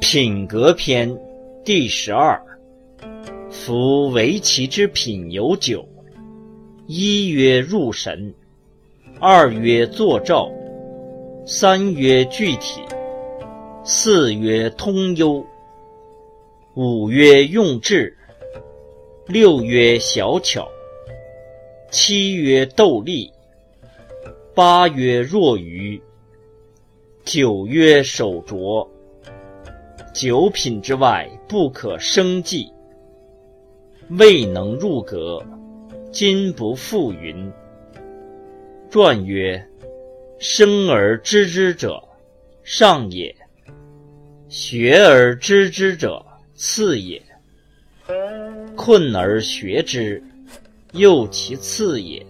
品格篇第十二。夫为其之品有九：一曰入神，二曰作照，三曰具体，四曰通幽，五曰用智，六曰小巧，七曰斗力，八曰若愚，九曰守拙。九品之外，不可生计。未能入阁，今不复云。传曰：生而知之者，上也；学而知之者，次也；困而学之，又其次也。